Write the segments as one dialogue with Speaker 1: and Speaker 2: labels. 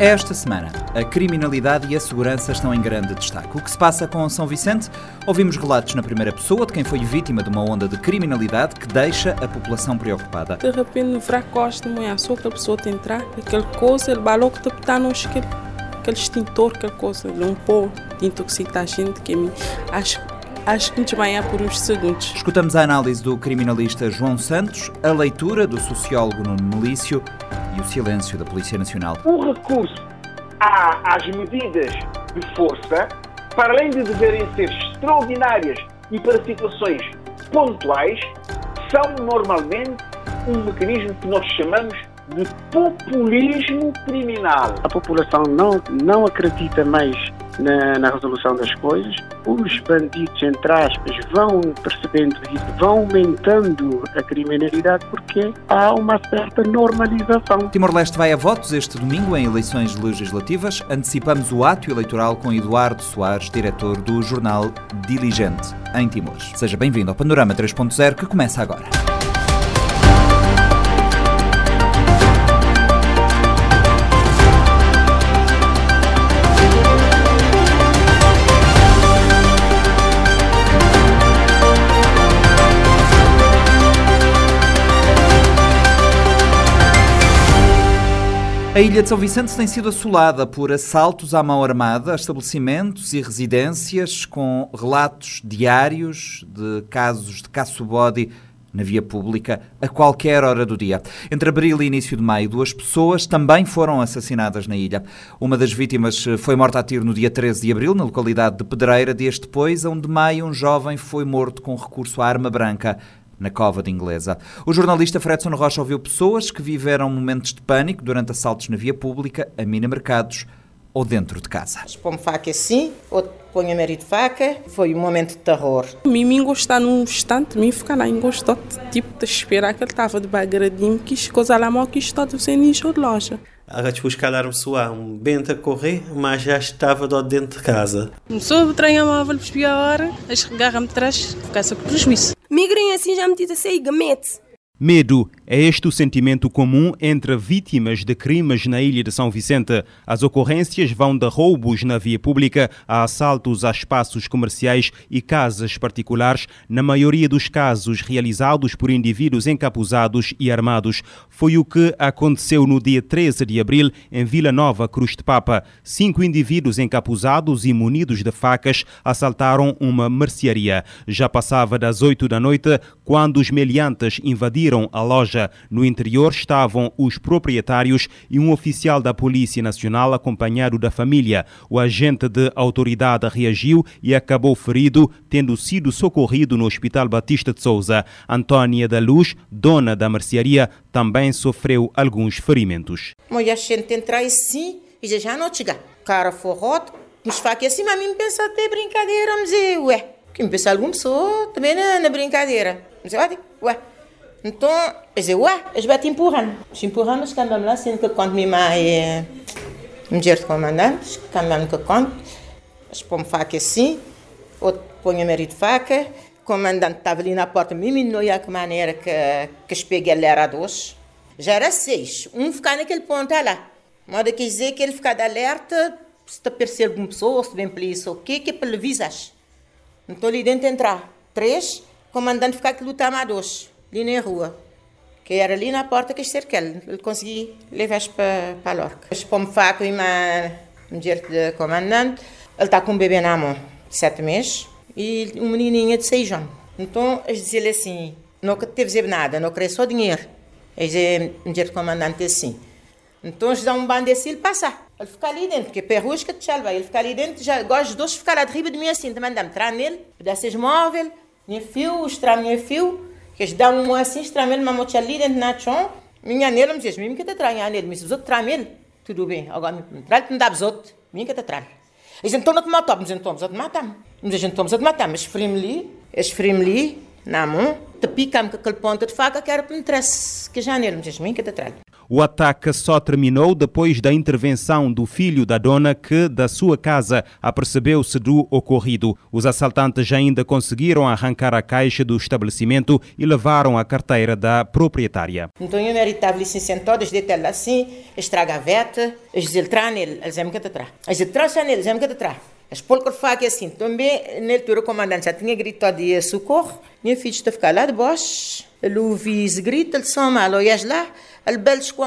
Speaker 1: Esta semana, a criminalidade e a segurança estão em grande destaque. O que se passa com São Vicente? Ouvimos relatos na primeira pessoa de quem foi vítima de uma onda de criminalidade que deixa a população preocupada.
Speaker 2: De repente, fracoste, não só que a pessoa tem entrar, aquela coisa, ele balou que está no aquele, aquele extintor, aquela coisa, um pó de intoxicar a gente, que me, acho acho que nos vai por uns segundos.
Speaker 1: Escutamos a análise do criminalista João Santos, a leitura do sociólogo Nuno Melício e o silêncio da Polícia Nacional.
Speaker 3: O recurso às medidas de força, para além de deverem ser extraordinárias e para situações pontuais, são normalmente um mecanismo que nós chamamos de populismo criminal.
Speaker 4: A população não, não acredita mais na, na, resolução das coisas. Os bandidos, entre aspas, vão percebendo isso, vão aumentando a criminalidade porque há uma certa normalização.
Speaker 1: Timor-Leste vai a votos este domingo em eleições legislativas. Antecipamos o ato eleitoral com Eduardo Soares, diretor do jornal Diligente, em Timor. Seja bem-vindo ao Panorama 3.0 que começa agora. A ilha de São Vicente tem sido assolada por assaltos à mão armada a estabelecimentos e residências, com relatos diários de casos de caço-bode na via pública a qualquer hora do dia. Entre abril e início de maio, duas pessoas também foram assassinadas na ilha. Uma das vítimas foi morta a tiro no dia 13 de abril, na localidade de Pedreira. Dias depois, a 1 de maio, um jovem foi morto com recurso à arma branca na cova de Inglesa. O jornalista Fredson Rocha ouviu pessoas que viveram momentos de pânico durante assaltos na via pública, a mini-mercados ou dentro de casa.
Speaker 5: Põe faca assim, outro põe a marido de faca, foi um momento de terror.
Speaker 2: Mim me gostar num instante, me ficar lá engostou, tipo de esperar que ele estava de bagradinho, que coisa lá mal que está do sem de loja.
Speaker 6: A buscar pessoa um bento a correr, mas já estava do dentro de casa.
Speaker 7: Começou a trem a móvel por a hora, a esregar-me atrás, ficar-se com prejuízo.
Speaker 8: Migrem assim já metido a sair gamete.
Speaker 9: Medo é este o sentimento comum entre vítimas de crimes na ilha de São Vicente. As ocorrências vão de roubos na via pública a assaltos a espaços comerciais e casas particulares, na maioria dos casos realizados por indivíduos encapuzados e armados. Foi o que aconteceu no dia 13 de abril em Vila Nova, Cruz de Papa. Cinco indivíduos encapuzados e munidos de facas assaltaram uma mercearia. Já passava das 8 da noite quando os meliantes invadiram invadiram a loja. No interior estavam os proprietários e um oficial da Polícia Nacional acompanhado da família. O agente de autoridade reagiu e acabou ferido, tendo sido socorrido no Hospital Batista de Souza. Antônia da Luz, dona da mercearia, também sofreu alguns ferimentos.
Speaker 5: Mas a gente entrar assim e já não chega. Cara forroto, nos faz assim, mas me pensa até brincadeira, dizer, ué. Que me pensa alguma pessoa também na, brincadeira. Mas, ué, então, eu disse, ué, eles vão te empurrando. Os empurrando, os caminhos lá, sendo que quando minha mãe mulher de comandante, caminhando que eles põem faca assim, outro põe a marido faca, o comandante estava ali na porta, me não ia que maneira que, que espeguei ele era dois. Já era seis, um ficar naquele ponto lá. Moda quer dizer que ele ficar de alerta, se está percebendo uma pessoa, se vem polícia, o quê, que é pelo visage. Então ali dentro entrar três, o comandante ficar que lutar mais dois ali na rua, que era ali na porta que ele consegui levar para para Lorca. Como faco e uma mulher de comandante, ele está com um bebê na mão, de sete meses, e um menininho de seis anos. Então, eles diziam assim, não teve nada, não queria só dinheiro. Eles diziam, mulher de comandante assim. Então, eles dão um bando assim, ele fica ali dentro, porque perrusca te salva. Ele fica ali dentro, já gosta de dois ficar lá de riba de mim assim, também dá-me entrar nele, pedaços móvel, minha fio, extra minha fio, dá um assim extremamente uma mocha ali dentro na chão minha nele me diz mesmo que te trai nele mas os outros trai ele tudo bem agora me trai não dá os outros minha que te trai eles então não te matam mas então os outros matam. Mas então os outros matam. Mas frim ali es frim ali na mão te pica-me com aquele ponto de faca que era para me que já nele me diz minha que te trai
Speaker 9: O ataque só terminou depois da intervenção do filho da dona que, da sua casa, apercebeu-se do ocorrido. Os assaltantes ainda conseguiram arrancar a caixa do estabelecimento e levaram a carteira da proprietária.
Speaker 5: Então eu meritava licença todas de tela assim, estraga a veta, nele, eles que atrás. Entram nele, eles que atrás. As polcas fazem assim. Também, na altura, o comandante já tinha gritado de socorro. Minha filha está a lá de baixo. Ele ouviu esse grito, ele olhas lá,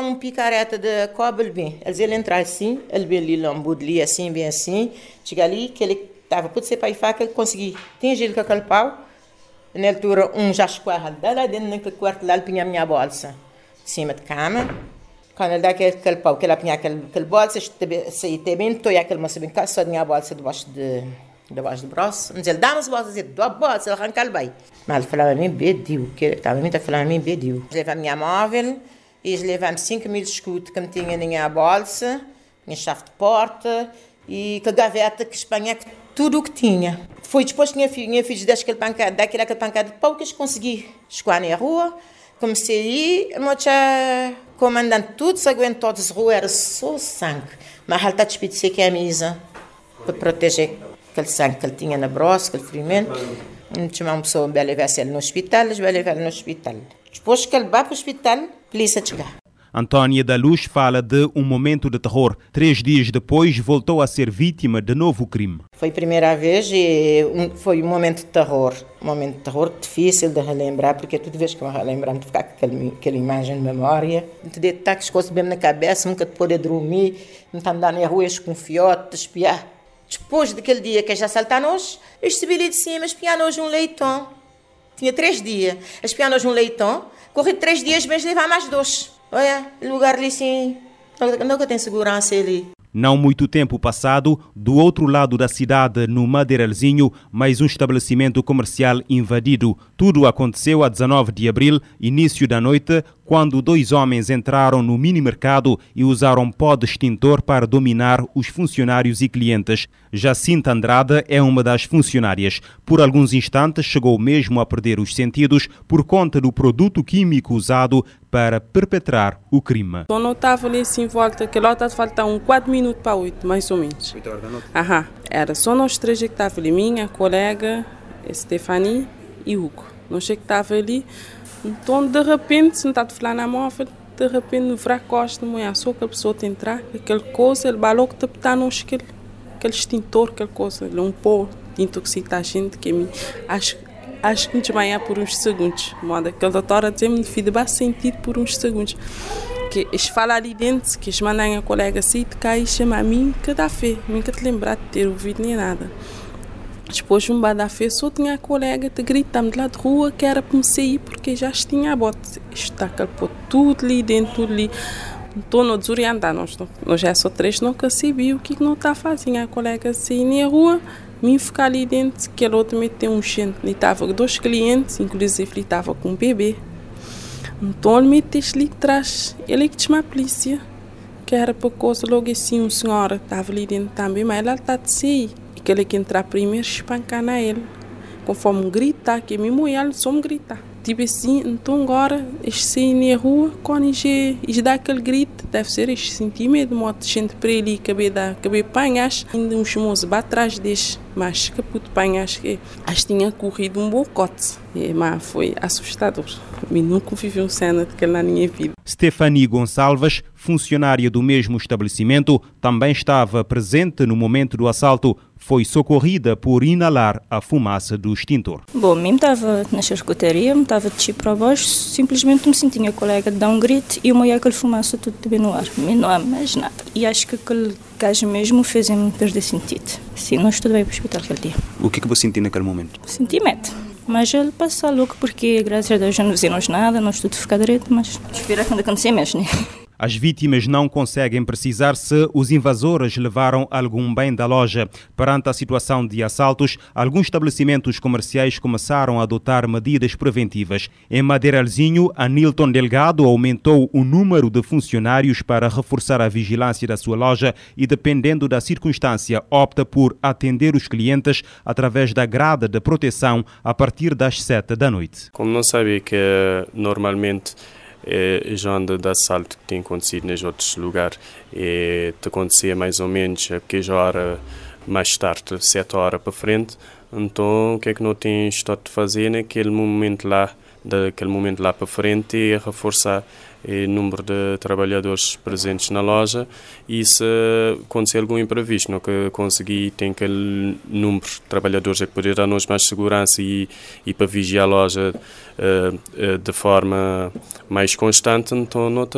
Speaker 5: um picareta de cobre, bem. Eles ele entrar assim, ele veio ali, lambudo assim, bem assim. Chega ali, que ele estava, pode ser para ir faca, ele conseguiu. Tem gelo com aquele pau. Na altura, um já esquarra lá dentro naquele quarto lá, ele punha a minha bolsa. De cima de cama. Quando ele dá aquele, pau, ele apanha aquele, aquele bolsa, se bem, toia aquele moço bem cá, só tinha a bolsa debaixo de debaixo do braço. Mas ele dá umas bolsas, ele dá bolsa, ele arranca ele bem. Mas ele falava a mim, que estava muito a falar a mim, bediu. Eles levam a móvel, eles levam 5 mil escudos que me tinha na minha bolsa, minha chave de porta e a gaveta que espanha tudo o que tinha. Foi depois que minha filha, aquele pancada, daquele aquele pancada de que eles consegui chegar na rua. Comecei a ir, mas comandante tudo, se aguentou de rua, era só sangue. Mas ele está despido de camisa para proteger aquele sangue que ele tinha na braço, aquele ferimento. Chamar uma pessoa para levar no hospital, eles levar no hospital. Depois que ele vai para o hospital, polícia chegar.
Speaker 9: Antônia da Luz fala de um momento de terror. Três dias depois, voltou a ser vítima de novo crime.
Speaker 5: Foi a primeira vez e foi um momento de terror. Um momento de terror difícil de relembrar, porque toda vez que eu relembro, me ficar com aquela, aquela imagem de memória. Te de estar com as coisas bem na cabeça, nunca te poder dormir, não estar andando na rua com fiote, espiar. Depois daquele dia que já saltaram-nos, eu subi ali de cima, espiar-nos um leitão. Tinha três dias. Espiar-nos um leitão, corri três dias, mas levar mais dois. Olha, lugar ali sim, nunca tem segurança ali.
Speaker 9: Não muito tempo passado, do outro lado da cidade, no Madeiralzinho, mais um estabelecimento comercial invadido. Tudo aconteceu a 19 de abril, início da noite, quando dois homens entraram no mini-mercado e usaram pó de extintor para dominar os funcionários e clientes. Jacinta Andrade é uma das funcionárias. Por alguns instantes chegou mesmo a perder os sentidos por conta do produto químico usado para perpetrar o crime.
Speaker 2: Eu não estava ali assim em volta, que lá estava faltar um 4 minutos para 8, mais ou menos. 8 horas da noite? Aham. Era só nós três que estavam ali, minha colega, Stephanie e Hugo. Nós que estavam ali. Então, de repente, sentado lá na móvel, de repente, no fracoste, mulher, só que a pessoa te entrar, aquela coisa, ele balou que está no aquele, aquele extintor, aquela coisa, ele é um pó de intoxicar a gente, que me, acho, acho que desmaiar por uns segundos. Moda, aquele doutor dizer-me, filho, vai sentir por uns segundos. Que eles falam ali dentro, que eles mandam a colega assim, de cá e chamam a mim, que dá fé, nunca te lembrar de ter ouvido nem nada. Depois, um bada só tinha a colega te gritando de lá de rua que era para me sair porque já tinha a bote. Está calpou tudo ali dentro, tudo ali. Estou no desorientar, nós, nós já só três, nunca sabia o que não está fazendo. A colega sair na rua, me ficar ali dentro, que ela também tem um gente. Ele estava com dois clientes, inclusive ele estava com um bebê. Então ele me ali atrás, ele que tinha a polícia, que era para coisa logo assim, uma senhora estava ali dentro também, mas ela está de sair aquele que entrar primeiro espancar na ele. Conforme gritar, que me mulher só me gritar. Tipo assim, então agora, este na rua, quando eles dá aquele grito, deve ser este sentimento, moto gente para ele, cabe da, cabe panhas, ainda uns moços atrás deste, mas que puto panhas que que tinha corrido um bocote. E, mas foi assustador. Eu nunca vivi uma cena daquela na minha vida.
Speaker 9: Stephanie Gonçalves, funcionária do mesmo estabelecimento, também estava presente no momento do assalto foi socorrida por inalar a fumaça do extintor.
Speaker 10: Bom, mim estava na charcutaria, estava de chip para baixo, simplesmente me senti a colega dar um grito e eu aquele fumaça tudo bem no ar. Me não há mais nada. E acho que aquele gajo mesmo fez-me perder sentido. Sim, não estou bem para o hospital aquele dia.
Speaker 9: O que, é que você sentiu naquele momento?
Speaker 10: Senti medo. Mas ele passou louco porque, graças a Deus, já não dizemos nada, não estou de ficar direito, mas espero que não aconteça mesmo, né?
Speaker 9: As vítimas não conseguem precisar se os invasores levaram algum bem da loja. Perante a situação de assaltos, alguns estabelecimentos comerciais começaram a adotar medidas preventivas. Em Madeiralzinho, a Nilton Delgado aumentou o número de funcionários para reforçar a vigilância da sua loja e, dependendo da circunstância, opta por atender os clientes através da grada de proteção a partir das 7 da noite.
Speaker 11: Como não sabia que normalmente é, já de assalto que tem acontecido nos outros lugares é te acontecer mais ou menos a que hora mais tarde, sete horas para frente. Então, o que é que não tem estado a fazer naquele momento lá, daquele momento lá para frente é reforçar o número de trabalhadores presentes na loja. E se acontecer algum imprevisto, não que conseguir tem aquele número de trabalhadores é poder dar-nos mais segurança e, e para vigiar a loja uh, uh, de forma mais constante, então te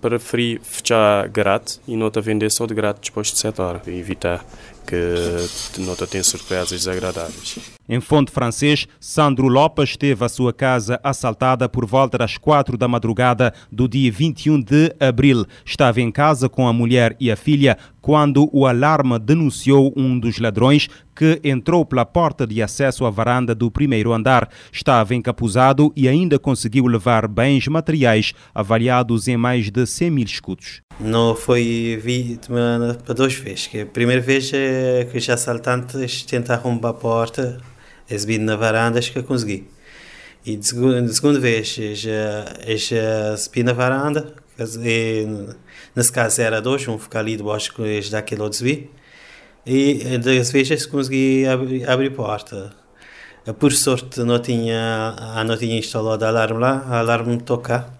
Speaker 11: preferi fechar grátis e não te vender só de grátis depois de 7 horas, para evitar que não tem surpresas desagradáveis.
Speaker 9: Em fonte francês, Sandro Lopes teve a sua casa assaltada por volta das quatro da madrugada do dia 21 de abril. Estava em casa com a mulher e a filha quando o alarme denunciou um dos ladrões que entrou pela porta de acesso à varanda do primeiro andar. Estava encapuzado e ainda conseguiu levar bens materiais avaliados em mais de 100 mil escudos.
Speaker 6: Não foi vítima para duas vezes. A primeira vez é que os assaltantes tentaram arrombar a porta exibido na varanda, acho que consegui. E de segunda, segunda vez, já, já subi na varanda, e, nesse caso era dois, um ficar ali debaixo daquele outro subi. E das vezes consegui abrir, abrir a porta. Por sorte não tinha, não tinha instalado alarme lá, o alarme tocar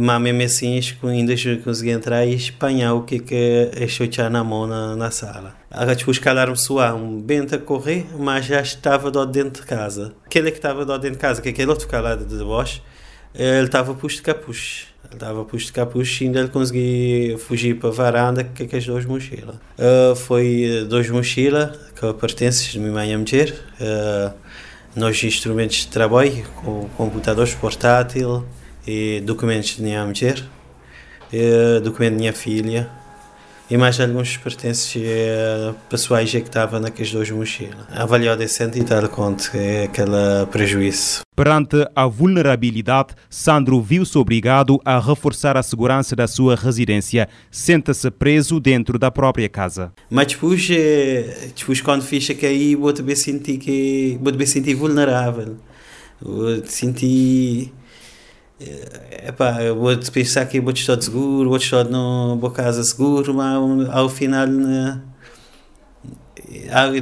Speaker 6: mas mesmo assim ainda consegui entrar e espanhar o que que eu tinha na mão na, na sala. Agora, tipo, os calarme soar um bento a correr, mas já estava lá dentro de casa. Aquele que estava lá dentro de casa, que aquele outro calado de baixo, ele estava posto de capuz. Ele estava posto de capuz e ainda ele conseguiu fugir para a varanda com as duas mochilas. Uh, foi duas mochilas que pertencem de minha mãe e mulher. Uh, nos instrumentos de trabalho, com computadores portáteis, e documentos de minha mulher, e documento de minha filha e mais alguns pertences eh, pessoais que estavam naqueles dois mochilas. Avaliado esse e dar conta é aquele prejuízo.
Speaker 9: Perante a vulnerabilidade, Sandro viu-se obrigado a reforçar a segurança da sua residência. Senta-se preso dentro da própria casa.
Speaker 6: Mas depois, eh, depois quando fiz aqui, aí, vou também sentir que vou sentir vulnerável. Vou sentir Epá, eu vou pensar que vou estar seguro, vou estar numa casa seguro, mas ao final, né,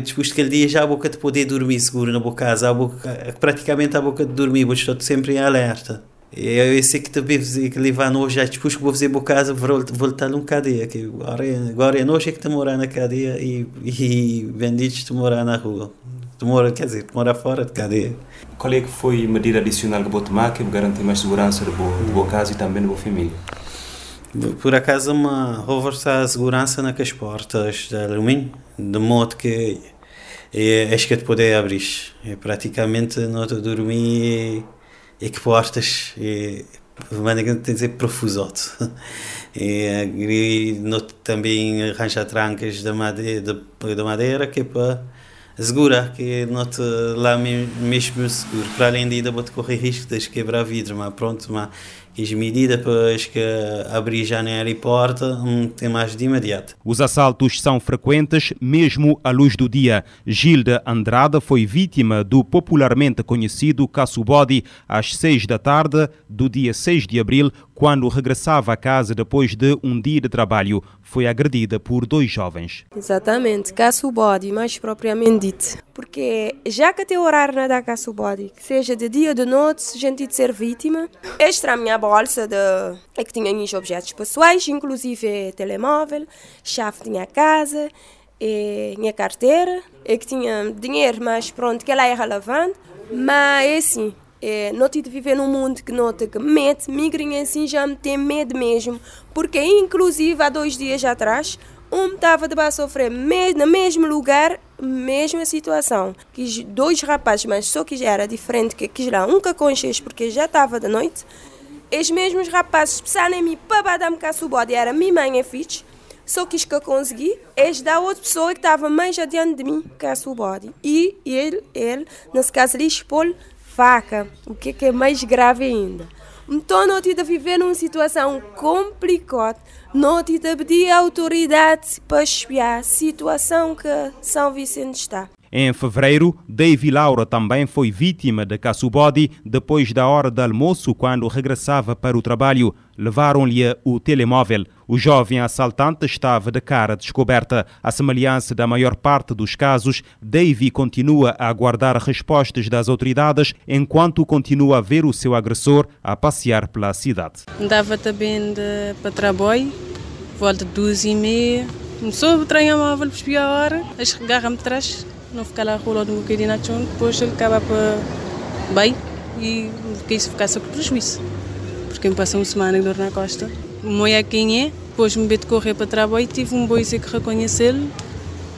Speaker 6: depois daquele dia já a boca de poder dormir seguro na boa casa, a boca, praticamente a boca de dormir, vou estar sempre em alerta. Eu sei que também que levar hoje, já depois que vou fazer boa casa, vou voltar num cadeia, que agora, é, agora é nojo é que te morar na cadeia e, e bendito te morar na rua. Tu mora, quer dizer, tu mora fora de cadeia.
Speaker 12: Qual é que foi a medida adicional que vou tomar que garantir mais segurança de boa casa e também da boa família?
Speaker 6: Por acaso, uma reforçar a segurança nas portas de alumínio, de modo que é, acho que te poder abrir. É praticamente não te dormir e, que portas é, de maneira que tem dizer profusote. E, e não, também arranjar trancas de madeira, de, de madeira que é para segura, que não te lá mesmo seguro. Para além de ainda vou correr risco de quebrar vidro, mas pronto, mas as medidas para que abrir e porta um, tem mais de imediato.
Speaker 9: Os assaltos são frequentes, mesmo à luz do dia. Gilda Andrada foi vítima do popularmente conhecido caso body às seis da tarde do dia 6 de abril, quando regressava a casa depois de um dia de trabalho. Foi agredida por dois jovens.
Speaker 8: Exatamente, caso body, mais propriamente dito. Porque já que tem horário na da caso body, seja de dia ou de noite, gente de ser vítima, extra a minha bolsa de, é que tinha minhos objetos pessoais, inclusive telemóvel, chave de minha casa, e minha carteira, é que tinha dinheiro, mas pronto, que ela é relevante. Mas é assim, é, não tive de viver num mundo que nota que mete, migrem assim já me tem medo mesmo, porque inclusive há dois dias atrás, um estava de sofrer no mesmo lugar, mesma situação. Que dois rapazes, mas só que já era diferente, que quis lá um com porque já estava de noite, os mesmos rapazes pensaram em mim para dar-me cá o bode, era minha mãe e filhos. Só que que eu consegui é da outra pessoa que estava mais adiante de mim, que é o bode. E ele, ele, nesse caso, lhe expôs faca, o que é, que é mais grave ainda. Então, não de viver numa situação complicada, não de pedir autoridade para espiar a situação que São Vicente está.
Speaker 9: Em fevereiro, Davy Laura também foi vítima de caço-body depois da hora de almoço quando regressava para o trabalho. Levaram-lhe o telemóvel. O jovem assaltante estava de cara descoberta. À semelhança da maior parte dos casos, Davy continua a aguardar respostas das autoridades enquanto continua a ver o seu agressor a passear pela cidade.
Speaker 7: Andava também de, para trabalho, volta de duas e meia. Começou a trem móvel por a hora, agarra-me atrás, não ficar lá rolando um bocadinho depois ele acaba para bem e que isso ficar só com prejuízo. Porque me passou uma semana de dor na costa. Moia quem é, depois me de correr para trabalho e tive um boi que reconhecê-lo.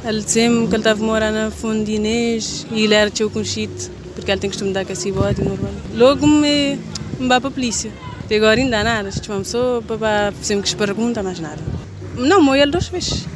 Speaker 7: Ele dizia-me que ele estava morar na Fundo de Inês e ele era teu com shit, porque ele tem costume de dar cacibode normal. Logo me, me para a polícia. Até agora ainda nada, chamamos só para fazer-me que pergunta, mais nada. Não, moia ele duas vezes.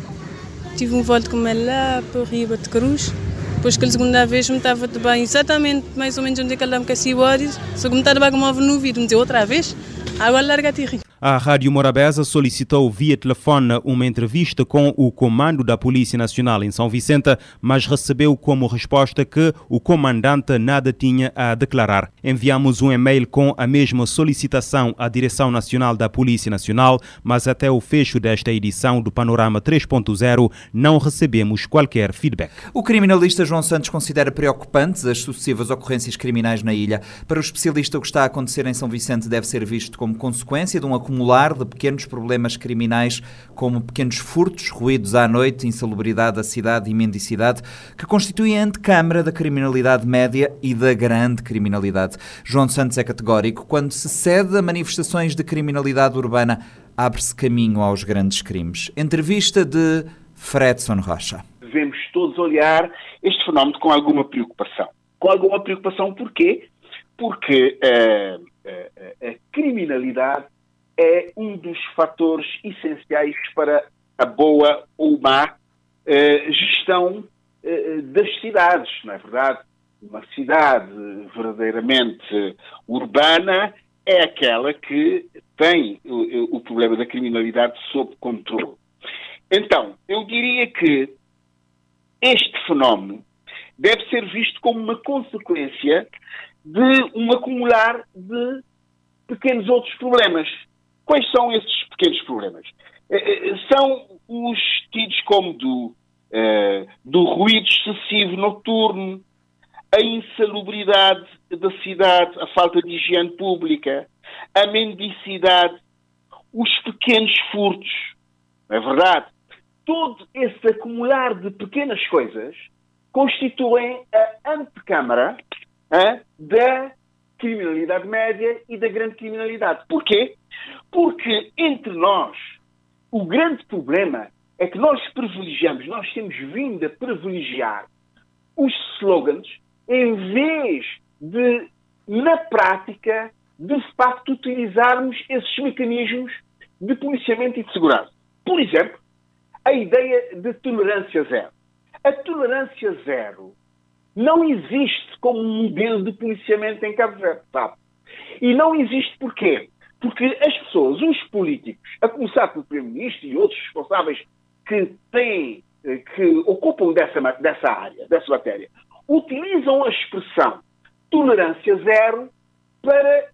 Speaker 7: Tive um volta com ele lá para Riba de Cruz. Depois que a segunda vez me estava de bem exatamente mais ou menos onde é que ele dá-me cacibode. Só que me estava com o no ouvido, me dizia outra vez, agora larga-te e
Speaker 9: a Rádio Morabeza solicitou via telefone uma entrevista com o comando da Polícia Nacional em São Vicente, mas recebeu como resposta que o comandante nada tinha a declarar. Enviamos um e-mail com a mesma solicitação à Direção Nacional da Polícia Nacional, mas até o fecho desta edição do Panorama 3.0 não recebemos qualquer feedback.
Speaker 1: O criminalista João Santos considera preocupantes as sucessivas ocorrências criminais na ilha. Para o especialista, o que está a acontecer em São Vicente deve ser visto como consequência de um acumular de pequenos problemas criminais, como pequenos furtos, ruídos à noite, insalubridade da cidade e mendicidade, que constituem a antecâmara da criminalidade média e da grande criminalidade. João Santos é categórico. Quando se cede a manifestações de criminalidade urbana, abre-se caminho aos grandes crimes. Entrevista de Fredson Rocha.
Speaker 3: Devemos todos olhar este fenómeno com alguma preocupação. Com alguma preocupação porquê? Porque uh, uh, a criminalidade é um dos fatores essenciais para a boa ou má eh, gestão eh, das cidades, não é verdade? Uma cidade verdadeiramente urbana é aquela que tem o, o problema da criminalidade sob controle. Então, eu diria que este fenómeno deve ser visto como uma consequência de um acumular de pequenos outros problemas. Quais são esses pequenos problemas? Eh, eh, são os tidos como do, uh, do ruído excessivo noturno, a insalubridade da cidade, a falta de higiene pública, a mendicidade, os pequenos furtos. É verdade? Todo esse acumular de pequenas coisas constituem a antecâmara da criminalidade média e da grande criminalidade. Porquê? Porque entre nós, o grande problema é que nós privilegiamos, nós temos vindo a privilegiar os slogans em vez de, na prática, de facto utilizarmos esses mecanismos de policiamento e de segurança. Por exemplo, a ideia de tolerância zero. A tolerância zero não existe como modelo de policiamento em Cabo Verde, sabe? E não existe porquê? Porque as pessoas, os políticos, a começar pelo Primeiro-Ministro e outros responsáveis que têm, que ocupam dessa, dessa área, dessa matéria, utilizam a expressão tolerância zero para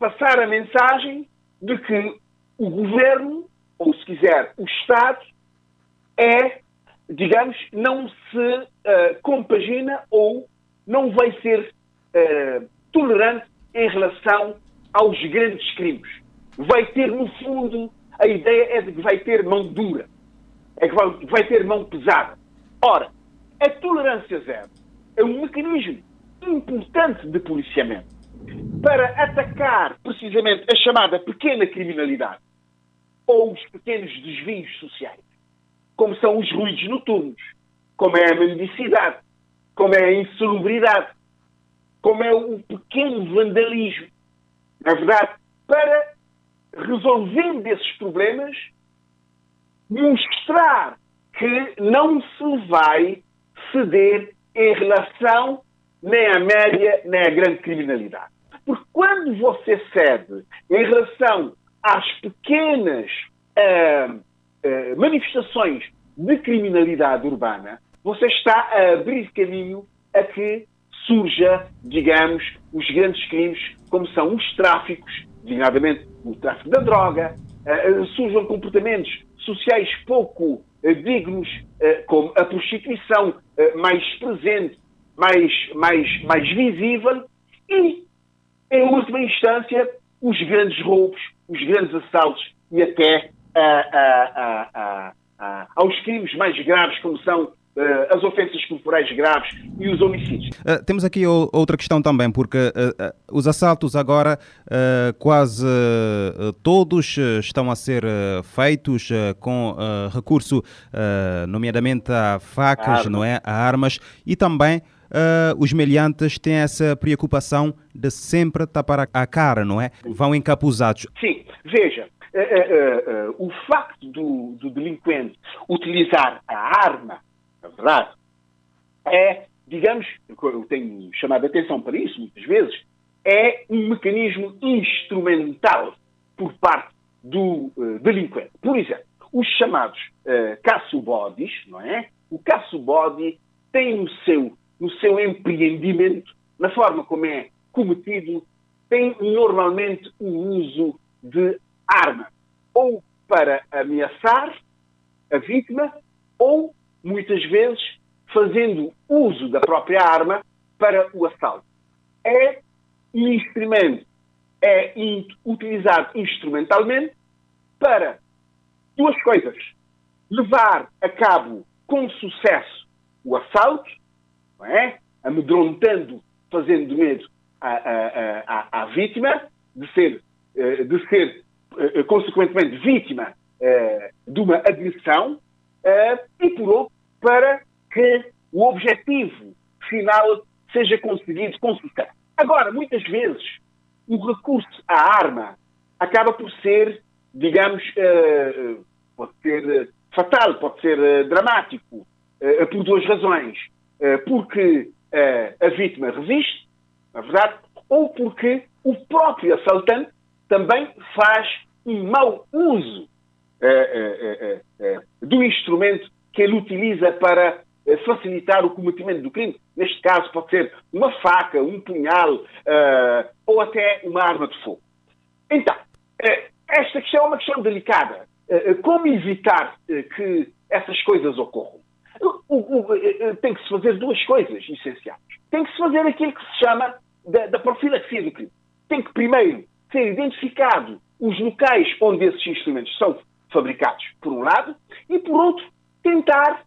Speaker 3: passar a mensagem de que o governo, ou se quiser, o Estado, é digamos, não se uh, compagina ou não vai ser uh, tolerante em relação aos grandes crimes. Vai ter, no fundo, a ideia é de que vai ter mão dura, é que vai, vai ter mão pesada. Ora, a tolerância zero é um mecanismo importante de policiamento para atacar precisamente a chamada pequena criminalidade ou os pequenos desvios sociais como são os ruídos noturnos, como é a mendicidade, como é a insalubridade, como é o pequeno vandalismo. Na verdade, para resolvendo esses problemas, mostrar que não se vai ceder em relação nem à média nem à grande criminalidade. Porque quando você cede em relação às pequenas uh, eh, manifestações de criminalidade urbana, você está a abrir caminho a que surja, digamos, os grandes crimes, como são os tráficos, designadamente o tráfico da droga, uh, surjam comportamentos sociais pouco dignos, como a prostituição mais presente, mais, mais, mais visível, e, em última instância, os grandes roubos, os grandes assaltos e até aos crimes mais graves, como são Uh, as ofensas corporais graves e os homicídios.
Speaker 9: Uh, temos aqui outra questão também, porque uh, os assaltos agora quase todos estão a ser feitos com recurso, nomeadamente a facas, Arma. não é, a armas e também os meliantes têm essa preocupação de sempre tapar a cara, não é? Vão encapuzados.
Speaker 3: Sim, veja, o facto do, do delinquente utilizar a arma na verdade, é, digamos, eu tenho chamado a atenção para isso muitas vezes, é um mecanismo instrumental por parte do uh, delinquente. Por exemplo, os chamados uh, caço-bodies, não é? O caço-body tem no seu, no seu empreendimento, na forma como é cometido, tem normalmente o uso de arma, ou para ameaçar a vítima, ou muitas vezes fazendo uso da própria arma para o assalto. É um instrumento, é utilizado instrumentalmente para duas coisas. Levar a cabo com sucesso o assalto, não é? amedrontando, fazendo medo à, à, à, à vítima, de ser, eh, de ser consequentemente vítima eh, de uma agressão, e por outro, para que o objetivo final seja conseguido com sucesso. Agora, muitas vezes, o recurso à arma acaba por ser, digamos, pode ser fatal, pode ser dramático, por duas razões. porque a vítima resiste, na verdade, ou porque o próprio assaltante também faz um mau uso do instrumento que ele utiliza para facilitar o cometimento do crime. Neste caso, pode ser uma faca, um punhal ou até uma arma de fogo. Então, esta questão é uma questão delicada. Como evitar que essas coisas ocorram? tem que se fazer duas coisas essenciais. Tem que se fazer aquilo que se chama da, da profilaxia do crime. Tem que, primeiro, ser identificado os locais onde esses instrumentos são fabricados, por um lado, e, por outro, tentar,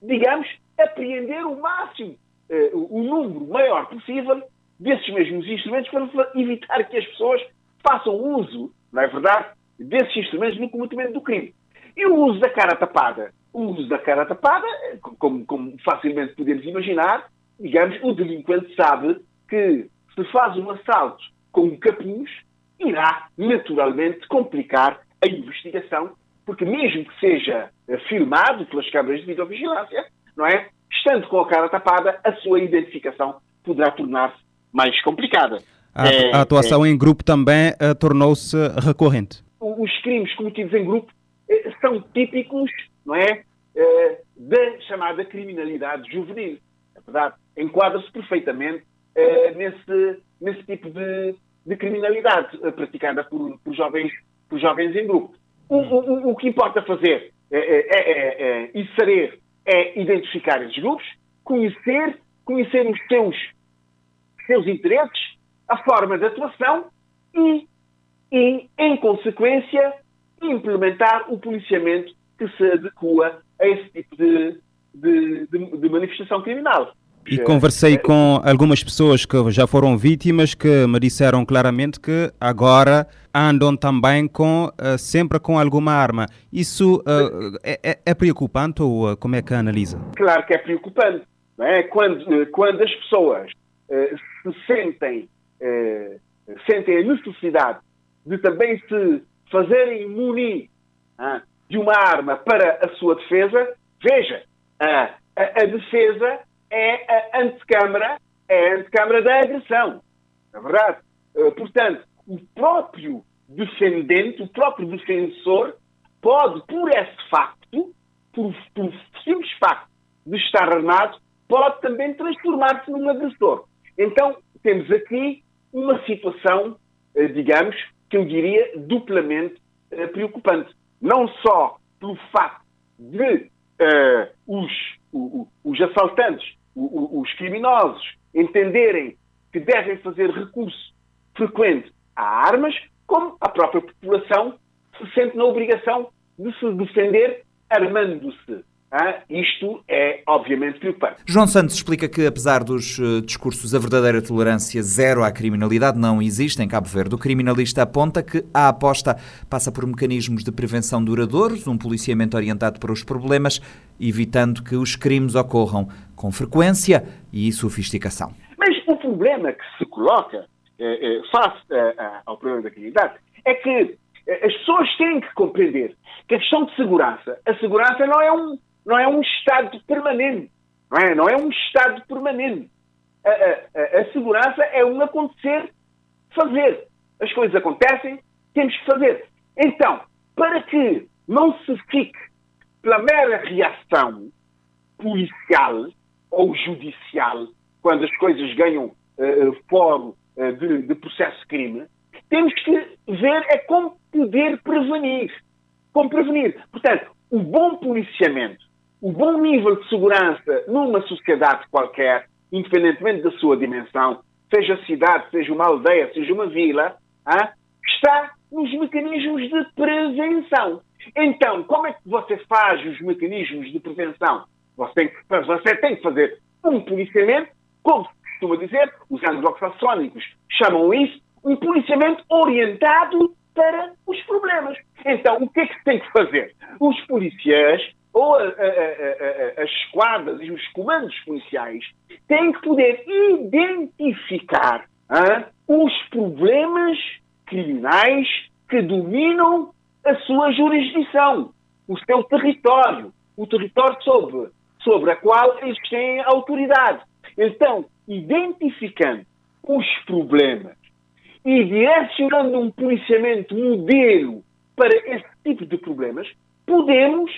Speaker 3: digamos, apreender o máximo, uh, o número maior possível desses mesmos instrumentos para evitar que as pessoas façam uso, não é verdade, desses instrumentos no cometimento do crime. E o uso da cara tapada? O uso da cara tapada, como, como facilmente podemos imaginar, digamos, o delinquente sabe que se faz um assalto com capuz, irá naturalmente complicar a investigação porque mesmo que seja eh, filmado pelas câmaras de videovigilância, não é? Estando com a cara tapada, a sua identificação poderá tornar-se mais complicada.
Speaker 9: A, é, a atuação é, em grupo também uh, tornou-se recorrente.
Speaker 3: Os crimes cometidos em grupo uh, são típicos, não é? Uh, da chamada criminalidade juvenil. É verdade. Enquadra-se perfeitamente nesse, nesse tipo de, de criminalidade praticada por, por, jovens, por jovens em grupo. O, o, o que importa fazer é, é, é, é, e saber é identificar esses grupos, conhecer, conhecer os seus, seus interesses, a forma de atuação e, e, em consequência, implementar o policiamento que se adequa a esse tipo de, de, de, de manifestação criminal.
Speaker 9: E conversei com algumas pessoas que já foram vítimas que me disseram claramente que agora andam também com uh, sempre com alguma arma. Isso uh, é, é, preocupante ou uh, como é que analisa?
Speaker 3: Claro que é preocupante. É? Quando, quando as pessoas se sentem, sentem a necessidade de também se fazerem munir de uma arma para a sua defesa, veja, a, a defesa é a antecâmara, é a antecâmara da agressão. É verdade? Eh, portanto, o próprio defendente, o próprio defensor, pode, por esse facto, por, por simples facto de estar armado pode também transformar-se num agressor. Então, temos aqui uma situação, eh, digamos, que eu diria duplamente eh, preocupante. Não só pelo facto de uh, os, os assaltantes, os criminosos, entenderem que devem fazer recurso frequente a armas, como a própria população se sente na obrigação de se defender armando-se. Ah, isto é, obviamente, preocupante.
Speaker 1: João Santos explica que, apesar dos uh, discursos, a verdadeira tolerância zero à criminalidade não existe em Cabo Verde. O criminalista aponta que a aposta passa por mecanismos de prevenção duradouros, um policiamento orientado para os problemas, evitando que os crimes ocorram com frequência e sofisticação.
Speaker 3: Mas o problema que se coloca eh, eh, face ao problema da criminalidade é que as pessoas têm que compreender que a questão de segurança, a segurança não é um não é um estado permanente. Não é, não é um estado permanente. A, a, a segurança é um acontecer, fazer. As coisas acontecem, temos que fazer. Então, para que não se fique pela mera reação policial ou judicial, quando as coisas ganham uh, fórum uh, de, de processo de crime, temos que ver é como poder prevenir. Como prevenir. Portanto, o bom policiamento o bom nível de segurança numa sociedade qualquer, independentemente da sua dimensão, seja cidade, seja uma aldeia, seja uma vila, ah, está nos mecanismos de prevenção. Então, como é que você faz os mecanismos de prevenção? Você tem que, você tem que fazer um policiamento, como se costuma dizer, os anglo-saxónicos chamam isso um policiamento orientado para os problemas. Então, o que é que se tem que fazer? Os policiais ou a, a, a, as esquadras e os comandos policiais têm que poder identificar os problemas criminais que dominam a sua jurisdição, o seu território, o território sobre, sobre a qual eles têm autoridade. Então, identificando os problemas e direcionando um policiamento modelo para esse tipo de problemas, podemos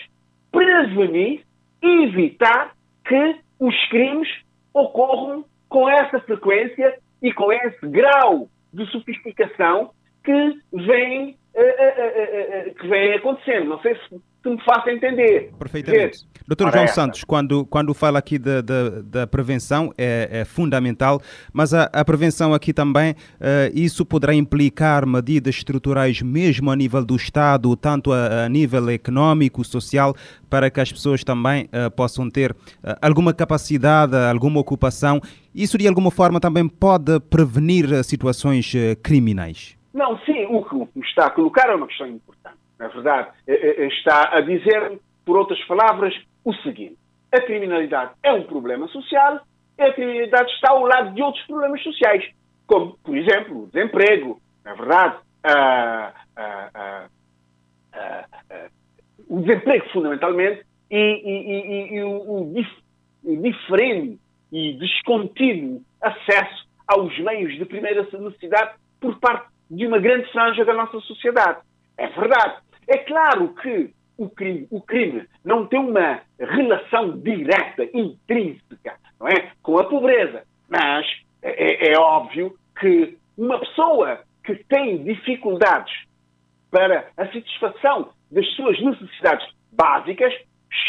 Speaker 3: prevenir e evitar que os crimes ocorram com essa frequência e com esse grau de sofisticação que vem, uh, uh, uh, que vem acontecendo. Não sei se que me faça entender.
Speaker 9: Perfeitamente. Doutor João Santos, quando, quando fala aqui da, da, da prevenção, é, é, fundamental, mas a, a, prevenção aqui também, uh, isso poderá implicar medidas estruturais mesmo a nível do Estado, tanto a, a nível económico, social, para que as pessoas também uh, possam ter uh, alguma capacidade, alguma ocupação. Isso de alguma forma também pode prevenir situações criminais?
Speaker 3: Não, sim, o que está a colocar é uma questão importante na verdade, eh, eh, está a dizer, por outras palavras, o seguinte: a criminalidade é um problema social e a criminalidade está ao lado de outros problemas sociais, como, por exemplo, o desemprego, na verdade, o desemprego, fundamentalmente, e, e, e, e o, o diferente e descontínuo acesso aos meios de primeira necessidade por parte de uma grande franja da nossa sociedade. É verdade. É claro que o crime, o crime não tem uma relação direta, intrínseca, não é? com a pobreza. Mas é, é, é óbvio que uma pessoa que tem dificuldades para a satisfação das suas necessidades básicas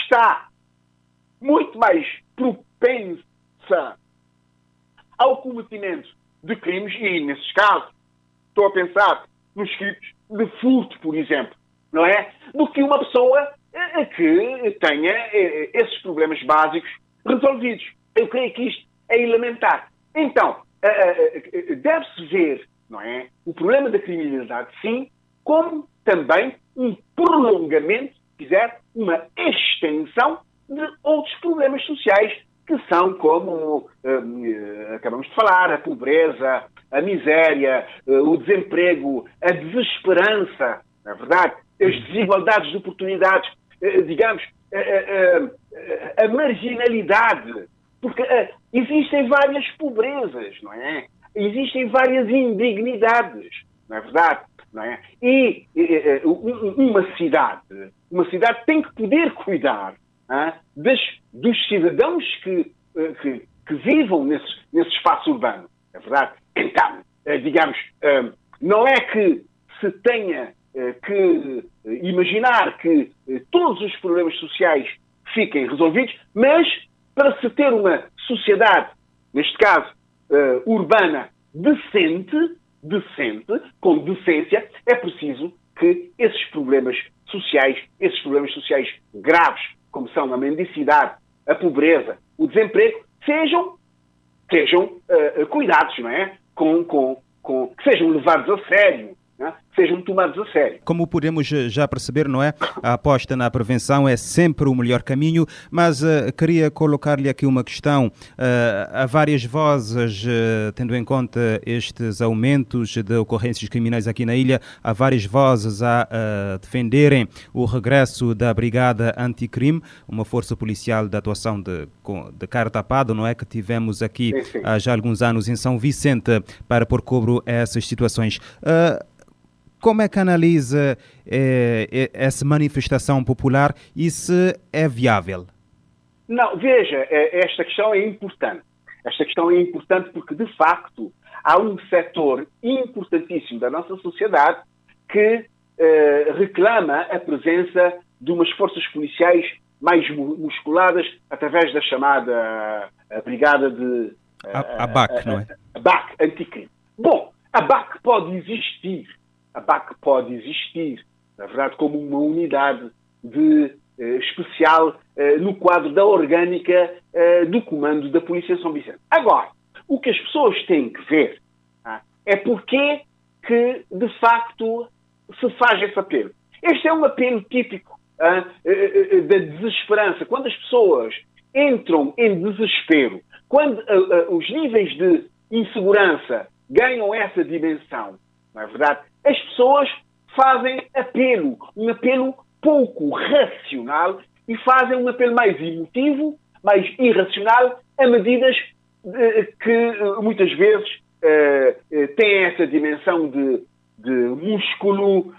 Speaker 3: está muito mais propensa ao cometimento de crimes, e nesses casos estou a pensar nos crimes de furto, por exemplo, não é? Do que uma pessoa eh, que tenha eh, esses problemas básicos resolvidos. Eu creio que isto é elementar. Então, eh, deve-se ver, não é? O problema da criminalidade, sim, como também um prolongamento, se quiser, uma extensão de outros problemas sociais que são como acabamos de falar, a pobreza, a miséria, o desemprego, a desesperança, na é verdade, as desigualdades de oportunidades, eh, digamos, eh, eh, a marginalidade. Porque existem várias pobrezas, não é? Existem várias indignidades, não é verdade? Não é? E uma cidade, uma cidade tem que poder cuidar ah, das, dos cidadãos que, eh, que, que, vivam nesse, nesse espaço urbano. É verdade? Então, eh, digamos, eh, não é que se tenha que imaginar que todos os problemas sociais fiquem resolvidos, mas para se ter uma sociedade, neste caso urbana, decente, decente, com decência, é preciso que esses problemas sociais, esses problemas sociais graves, como são a mendicidade, a pobreza, o desemprego, sejam, sejam uh, cuidados, não é? Com, com, com, que sejam levados a sério, né? sejam tomados a sério.
Speaker 9: Como podemos já perceber, não é? A aposta na prevenção é sempre o melhor caminho, mas uh, queria colocar-lhe aqui uma questão. Uh, há várias vozes, uh, tendo em conta estes aumentos de ocorrências criminais aqui na ilha, há várias vozes a defenderem o regresso da Brigada Anticrime, uma força policial de atuação de, de cara tapada, não é? Que tivemos aqui sim, sim. há já alguns anos em São Vicente para pôr cobro a essas situações. Como é que analisa eh, essa manifestação popular e se é viável?
Speaker 3: Não, veja, eh, esta questão é importante. Esta questão é importante porque, de facto, há um setor importantíssimo da nossa sociedade que eh, reclama a presença de umas forças policiais mais musculadas através da chamada a Brigada de.
Speaker 9: A, a BAC, não é?
Speaker 3: A BAC, anticrime. Bom, a BAC pode existir, a BAC pode existir, na verdade, como uma unidade de, eh, especial eh, no quadro da orgânica eh, do comando da Polícia de São Vicente. Agora, o que as pessoas têm que ver ah, é porque que, de facto, se faz esse apelo. Este é um apelo típico ah, eh, eh, eh, da desesperança. Quando as pessoas entram em desespero, quando ah, os níveis de insegurança ganham essa dimensão, não é verdade? As pessoas fazem apelo, um apelo pouco racional e fazem um apelo mais emotivo, mais irracional, a medidas de, que eh, muitas vezes uh, têm essa dimensão de, de músculo,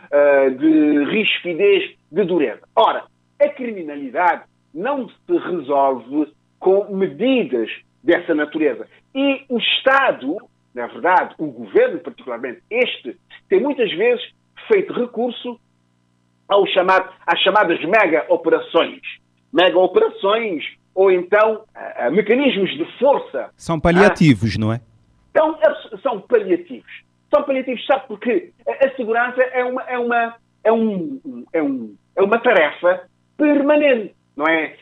Speaker 3: de rispidez, de dureza. Ora, a criminalidade não se resolve com medidas dessa natureza. E o Estado na verdade, o governo, particularmente este, tem muitas vezes feito recurso ao chamado, às chamadas mega-operações. Mega-operações ou então uh, mecanismos de força.
Speaker 9: São paliativos, uh, não é?
Speaker 3: Então, são paliativos. São paliativos, sabe porque a, a segurança é uma, é, uma, é, um, é, um, é uma tarefa permanente, não é?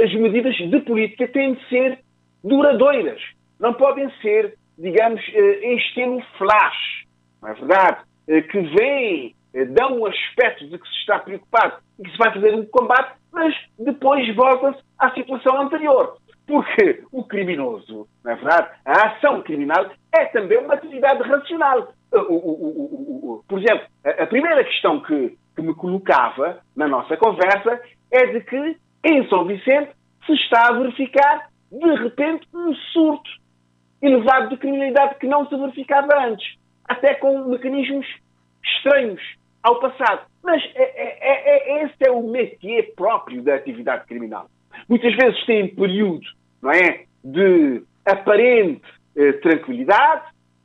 Speaker 3: As medidas de política têm de ser duradouras. Não podem ser digamos, eh, em estilo flash, não é verdade? Eh, que vêm, eh, dão um aspecto de que se está preocupado e que se vai fazer um combate, mas depois volta-se à situação anterior. Porque o criminoso, não é verdade? A ação criminal é também uma atividade racional. O, o, o, por exemplo, a primeira questão que, que me colocava na nossa conversa é de que em São Vicente se está a verificar, de repente, um surto elevado de criminalidade que não se verificava antes, até com mecanismos estranhos ao passado. Mas é, é, é, é esse é o métier próprio da atividade criminal. Muitas vezes tem período não é, de aparente eh, tranquilidade,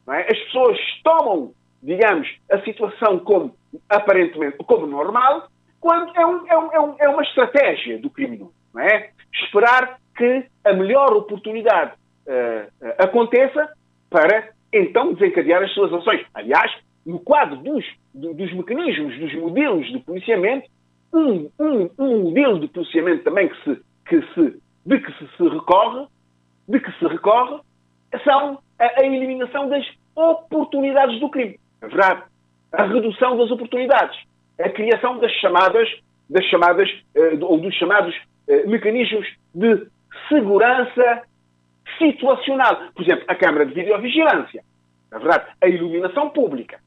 Speaker 3: é? as pessoas tomam, digamos, a situação como aparentemente como normal, quando é, um, é, um, é uma estratégia do criminoso. É? Esperar que a melhor oportunidade aconteça para então desencadear as suas ações. Aliás, no quadro dos, dos mecanismos, dos modelos de policiamento, um, um, um, modelo de policiamento também que se, que se, de que se, se recorre, de que se recorre, são a, a, eliminação das oportunidades do crime. É verdade. A redução das oportunidades. A criação das chamadas, das chamadas uh, ou dos chamados mecanismos de segurança situacional. Por exemplo, a câmara de videovigilância, na verdade, a iluminação pública,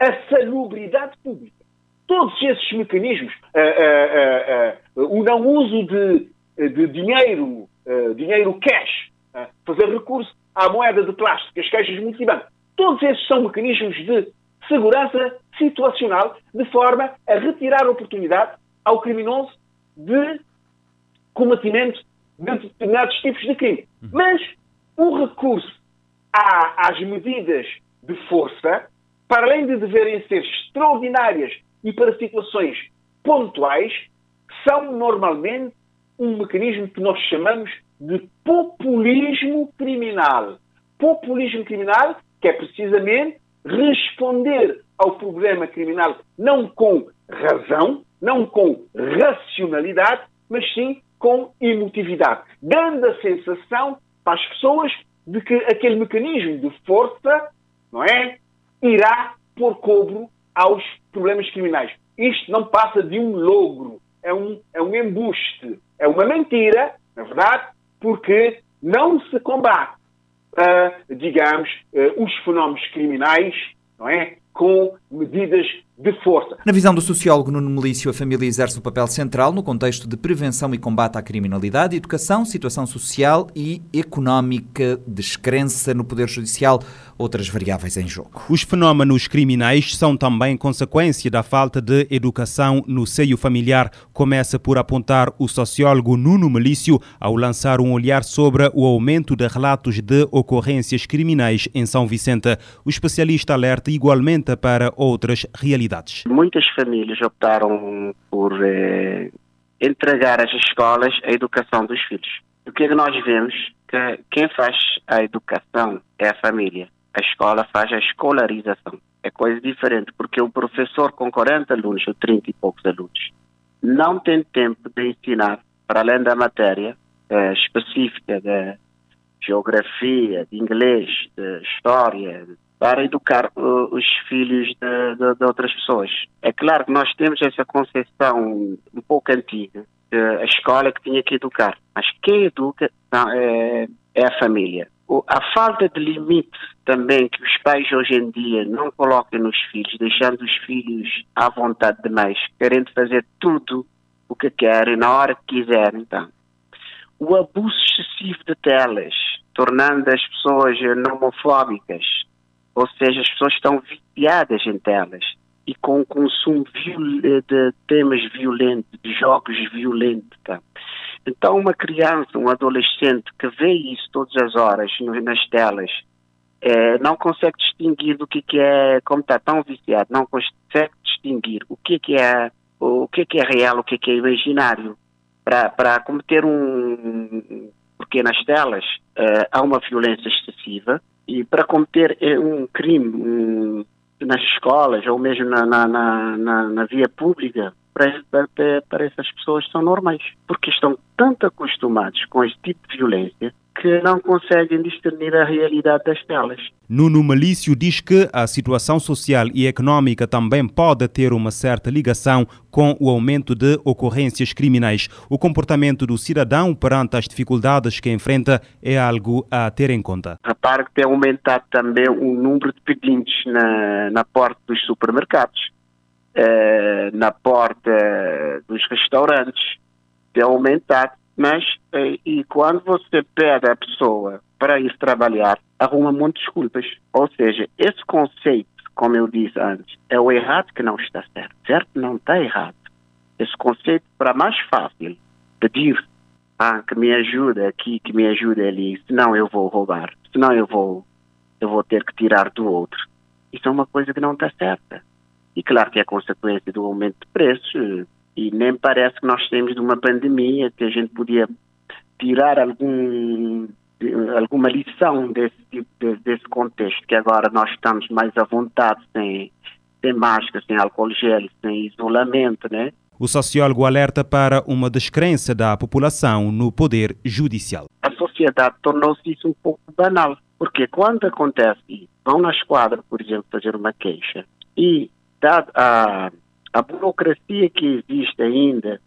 Speaker 3: a salubridade pública. Todos esses mecanismos, uh, uh, uh, o não uso de, de dinheiro, dinheiro cash, fazer recurso à moeda de plástico, as caixas multibanco, todos esses são mecanismos de segurança situacional, de forma a retirar a oportunidade ao criminoso de combatimento de determinados tipos de crime. Mas o recurso às medidas de força, para além de deverem ser extraordinárias e para situações pontuais, são normalmente um mecanismo que nós chamamos de populismo criminal. Populismo criminal que é precisamente responder ao problema criminal não com razão, não com racionalidade, mas sim com emotividade, dando a sensação para as pessoas de que aquele mecanismo de força, não é, irá pôr cobro aos problemas criminais. Isto não passa de um logro, é um, é um embuste, é uma mentira, na verdade, porque não se combate, uh, digamos, uh, os fenómenos criminais, não é, com medidas de força.
Speaker 1: Na visão do sociólogo Nuno Melício, a família exerce um papel central no contexto de prevenção e combate à criminalidade, educação, situação social e económica, descrença no Poder Judicial, outras variáveis em jogo.
Speaker 9: Os fenómenos criminais são também consequência da falta de educação no seio familiar, começa por apontar o sociólogo Nuno Melício ao lançar um olhar sobre o aumento de relatos de ocorrências criminais em São Vicente. O especialista alerta igualmente para outras realidades
Speaker 4: Muitas famílias optaram por eh, entregar às escolas a educação dos filhos. O que é que nós vemos? Que quem faz a educação é a família. A escola faz a escolarização. É coisa diferente, porque o professor com 40 alunos ou 30 e poucos alunos não tem tempo de ensinar, para além da matéria eh, específica de geografia, de inglês, de história, para educar uh, os filhos de, de, de, outras pessoas. É claro que nós temos essa concepção um pouco antiga, de a escola que tinha que educar, mas quem educa não, é, é, a família. O, a falta de limite também que os pais hoje em dia não colocam nos filhos, deixando os filhos à vontade demais, querendo fazer tudo o que querem, na hora que quiserem. Então. O abuso excessivo de telas, tornando as pessoas nomofóbicas, ou seja, as pessoas estão viciadas em telas e com o consumo de temas violentos, de jogos violentos. Tá? Então, uma criança, um adolescente que vê isso todas as horas nas telas, é, não consegue distinguir do que, que é, como está tão viciado, não consegue distinguir o que, que é o que, que é real, o que, que é imaginário. Para cometer um. Porque nas telas uh, há uma violência excessiva, e para combater eh, um crime um, nas escolas ou mesmo na, na, na, na via pública, para, para, para, essas pessoas são normais, porque estão tanto acostumados com este tipo de violência que não conseguem discernir a realidade das telas.
Speaker 9: Nuno Malício diz que a situação social e económica também pode ter uma certa ligação com o aumento de ocorrências criminais. O comportamento do cidadão perante as dificuldades que enfrenta é algo a ter em conta.
Speaker 4: Repare que tem aumentado também o número de pedintes na, na porta dos supermercados, eh, na porta dos restaurantes, tem aumentado mas, eh, e quando você pede a pessoa para ir trabalhar, arruma muitas desculpas. Ou seja, esse conceito, como eu disse antes, é o errado que não está certo. Certo não está errado. Esse conceito, para mais fácil, pedir ah, que me ajude aqui, que me ajude ali, senão eu vou roubar, senão eu vou, eu vou ter que tirar do outro. Isso é uma coisa que não está certa. E claro que é consequência do aumento de preços, e nem parece que nós temos de uma pandemia que a gente podia tirar algum alguma lição desse tipo de, desse contexto que agora nós estamos mais à vontade sem sem máscara, sem álcool gel, sem isolamento, né?
Speaker 9: O sociólogo alerta para uma descrença da população no poder judicial.
Speaker 4: A sociedade tornou-se isso um pouco banal, porque quando acontece, vão na esquadra, por exemplo, fazer uma queixa e dado a a burocracia que existe ainda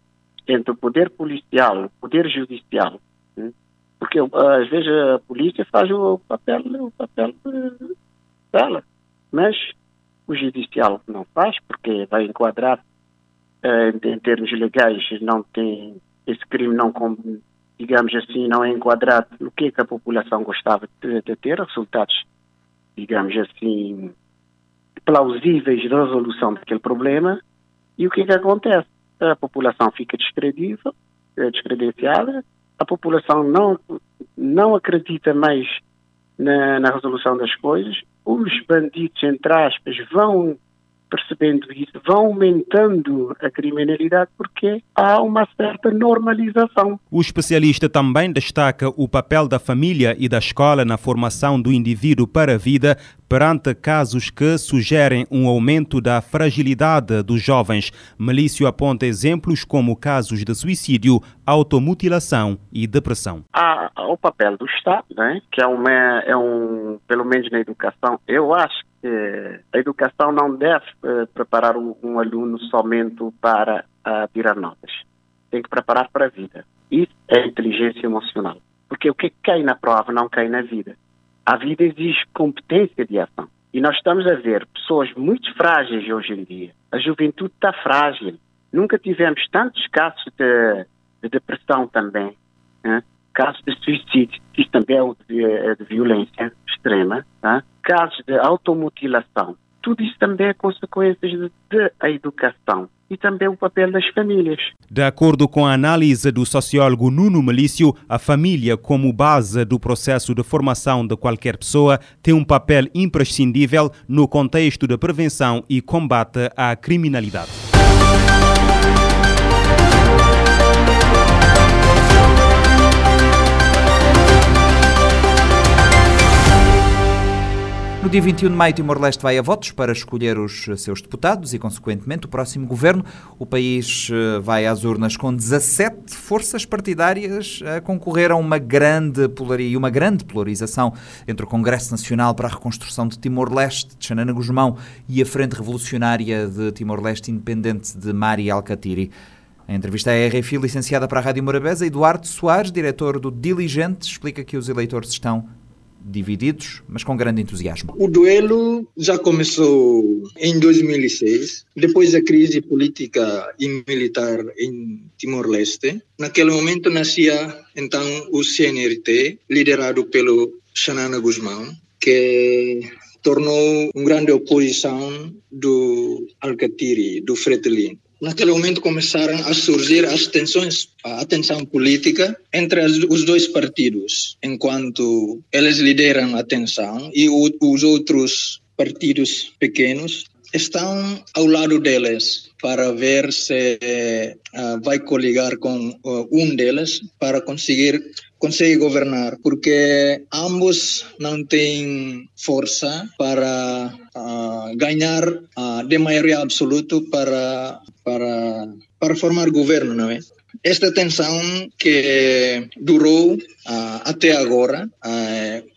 Speaker 4: entre o poder policial o poder judicial, né? porque às vezes a polícia faz o papel, o papel dela, mas o judicial não faz, porque vai enquadrar eh, em termos legais, não tem esse crime não digamos assim, não é enquadrado no que, é que a população gostava de, de ter, resultados, digamos assim, plausíveis de resolução daquele problema, e o que é que acontece? A população fica descredível descredenciada, a população não, não acredita mais na, na resolução das coisas, os bandidos, entre aspas, vão percebendo isso, vão aumentando a criminalidade porque há uma certa normalização.
Speaker 9: O especialista também destaca o papel da família e da escola na formação do indivíduo para a vida perante casos que sugerem um aumento da fragilidade dos jovens. Melício aponta exemplos como casos de suicídio, automutilação e depressão.
Speaker 4: Há, há o papel do Estado, né? que é, uma, é um, pelo menos na educação, eu acho que a educação não deve uh, preparar um, um, aluno somente para tirar notas. Tem que preparar para a vida. Isso é inteligência emocional. Porque o que cai na prova não cai na vida. A vida exige competência de ação. E nós estamos a ver pessoas muito frágeis hoje em dia. A juventude está frágil. Nunca tivemos tantos casos de, de depressão também. Né? Casos de suicídio, que também é de, é de violência extrema. Né? Casos de automutilação. Tudo isso também é consequências de, de a educação e também o papel das famílias.
Speaker 9: De acordo com a análise do sociólogo Nuno Melício, a família, como base do processo de formação de qualquer pessoa, tem um papel imprescindível no contexto de prevenção e combate à criminalidade.
Speaker 1: No dia 21 de maio, Timor-Leste vai a votos para escolher os seus deputados e, consequentemente, o próximo governo. O país eh, vai às urnas com 17 forças partidárias a concorrer a uma grande, e uma grande polarização entre o Congresso Nacional para a Reconstrução de Timor-Leste, de Xanana Guzmão, e a Frente Revolucionária de Timor-Leste Independente de Mari Alcatiri. A entrevista é RFI, licenciada para a Rádio Morabeza, Eduardo Soares, diretor do Diligente, explica que os eleitores estão divididos, mas com grande entusiasmo.
Speaker 13: O duelo já começou em 2006, depois da crise política e militar em Timor-Leste. Naquele momento nascia então o CNRT, liderado pelo Xanana Guzmão, que tornou uma grande oposição do Alcatiri, do Fretilin. Naquele momento começaram a surgir as tensões, a tensão política entre os dois partidos, enquanto eles lideram a tensão e os outros partidos pequenos estão ao lado deles para ver se uh, vai coligar com uh, um deles para conseguir consegue governar, porque ambos não têm força para uh, ganhar uh, de maioria absoluta para, para, para formar governo, não é? Esta tensão que durou uh, até agora,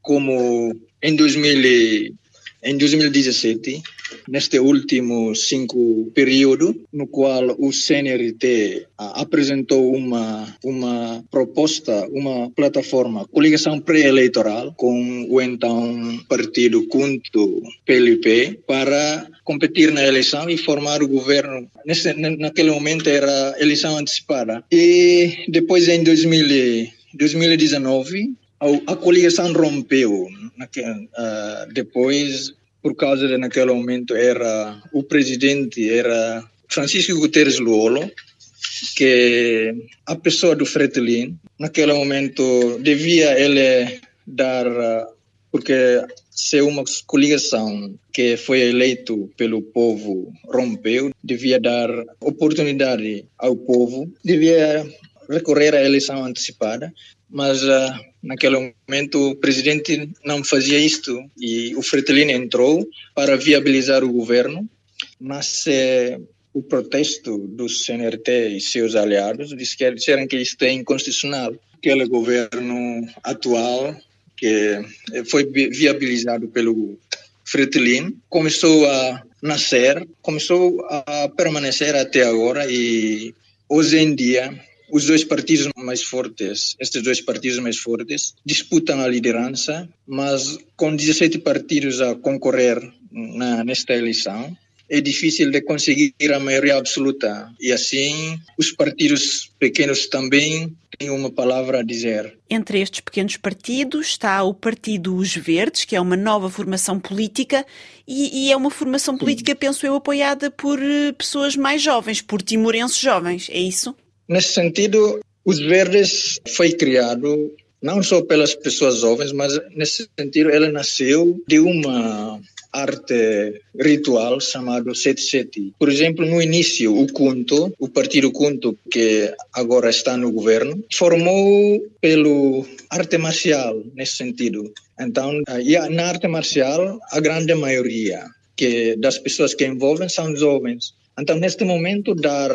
Speaker 13: como em 2000 em 2017, neste último cinco período, no qual o CNRT apresentou uma uma proposta, uma plataforma, coligação pré-eleitoral com o então partido Cunto PLP para competir na eleição e formar o governo. Nesse, naquele momento era eleição antecipada. E depois em 2000, 2019 a, a coligação rompeu uh, depois por causa de naquele momento era o presidente era Francisco Guterres Luolo que a pessoa do Fretilin naquele momento devia ele dar porque se uma coligação que foi eleito pelo povo rompeu devia dar oportunidade ao povo devia recorrer à eleição antecipada mas uh, naquele momento o presidente não fazia isto e o Fretilin entrou para viabilizar o governo, mas uh, o protesto do CNRT e seus aliados disseram que isto é inconstitucional. Aquele governo atual que foi viabilizado pelo Fretilin começou a nascer, começou a permanecer até agora e hoje em dia os dois partidos mais fortes, estes dois partidos mais fortes, disputam a liderança, mas com 17 partidos a concorrer na, nesta eleição, é difícil de conseguir a maioria absoluta. E assim, os partidos pequenos também têm uma palavra a dizer.
Speaker 14: Entre estes pequenos partidos está o Partido Os Verdes, que é uma nova formação política, e, e é uma formação política, Sim. penso eu, apoiada por eh, pessoas mais jovens, por timorenses jovens, é isso?
Speaker 13: Nesse sentido, Os Verdes foi criado não só pelas pessoas jovens, mas nesse sentido ele nasceu de uma arte ritual chamado Sete Por exemplo, no início, o Kunto, o partido Kunto, que agora está no governo, formou pelo arte marcial, nesse sentido. Então, na arte marcial, a grande maioria que das pessoas que envolvem são jovens. Então, neste momento, dar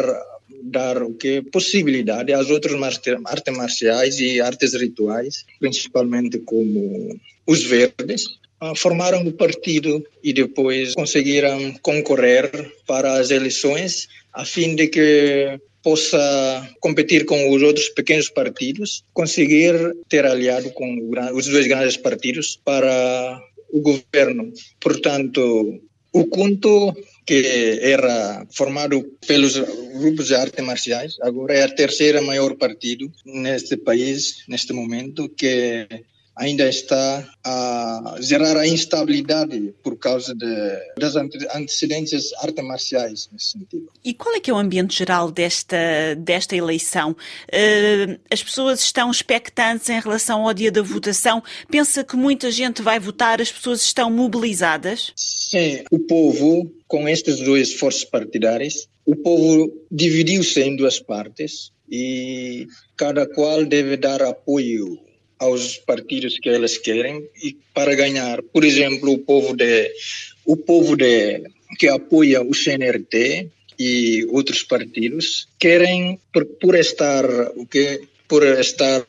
Speaker 13: dar o que possibilidade às outras artes marciais e artes rituais, principalmente como os verdes, formaram o partido e depois conseguiram concorrer para as eleições a fim de que possa competir com os outros pequenos partidos, conseguir ter aliado com os dois grandes partidos para o governo. Portanto, o Kunto que era formado pelos grupos de artes marciais, agora é a terceira maior partido neste país, neste momento, que ainda está a gerar a instabilidade por causa de, das antecedências artes marciais nesse sentido.
Speaker 14: E qual é que é o ambiente geral desta, desta eleição? Uh, as pessoas estão expectantes em relação ao dia da votação? Pensa que muita gente vai votar? As pessoas estão mobilizadas?
Speaker 13: Sim, o povo, com estas duas forças partidárias, o povo dividiu-se em duas partes e cada qual deve dar apoio aos partidos que elas querem e para ganhar. Por exemplo, o povo de o povo de que apoia o CNRT e outros partidos querem por, por estar o que por estar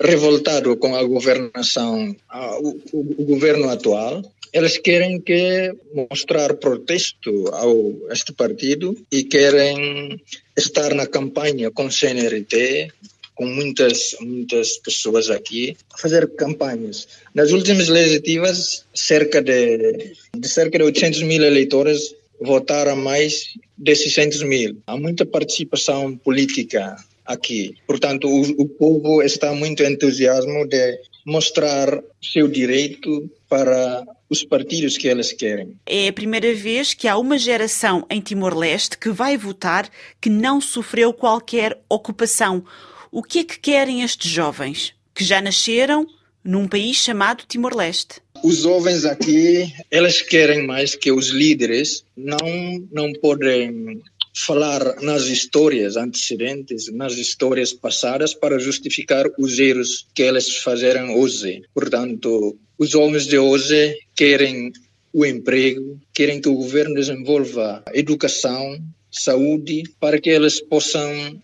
Speaker 13: revoltado com a governação, a, o, o, governo atual, elas querem que mostrar protesto ao este partido e querem estar na campanha com o CNRT com muitas, muitas pessoas aqui a fazer campanhas. Nas últimas legislativas, cerca de, de cerca de 800 mil eleitores votaram mais de 600 mil. Há muita participação política aqui. Portanto, o, o povo está muito entusiasmo de mostrar seu direito para os partidos que eles querem.
Speaker 14: É a primeira vez que há uma geração em Timor-Leste que vai votar que não sofreu qualquer ocupação. O que é que querem estes jovens que já nasceram num país chamado Timor-Leste?
Speaker 13: Os jovens aqui, eles querem mais que os líderes não não podem falar nas histórias antecedentes, nas histórias passadas para justificar os erros que eles fizeram hoje. Portanto, os homens de hoje querem o emprego, querem que o governo desenvolva educação, saúde, para que eles possam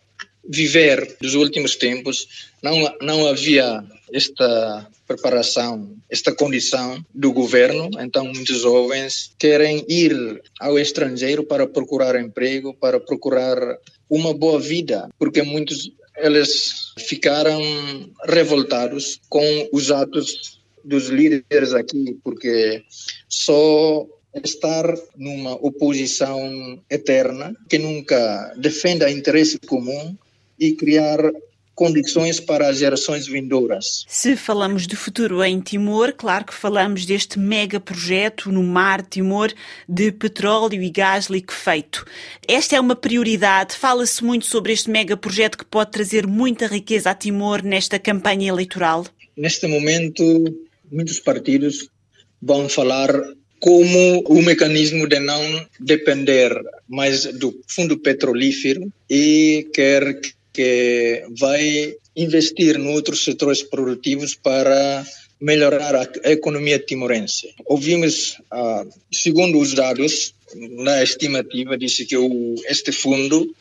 Speaker 13: viver dos últimos tempos, não, não havia esta preparação, esta condição do governo, então muitos jovens querem ir ao estrangeiro para procurar emprego, para procurar uma boa vida, porque muitos eles ficaram revoltados com os atos dos líderes aqui, porque só estar numa oposição eterna que nunca defenda interesse comum e criar condições para as gerações vindouras.
Speaker 14: Se falamos de futuro em Timor, claro que falamos deste mega projeto no mar Timor de petróleo e gás liquefeito. Esta é uma prioridade. Fala-se muito sobre este mega projeto que pode trazer muita riqueza a Timor nesta campanha eleitoral.
Speaker 13: Neste momento, muitos partidos vão falar como o mecanismo de não depender mais do fundo petrolífero e quer que vai investir em outros setores produtivos para melhorar a economia timorense. Ouvimos, ah, segundo os dados, na estimativa, disse que este fundo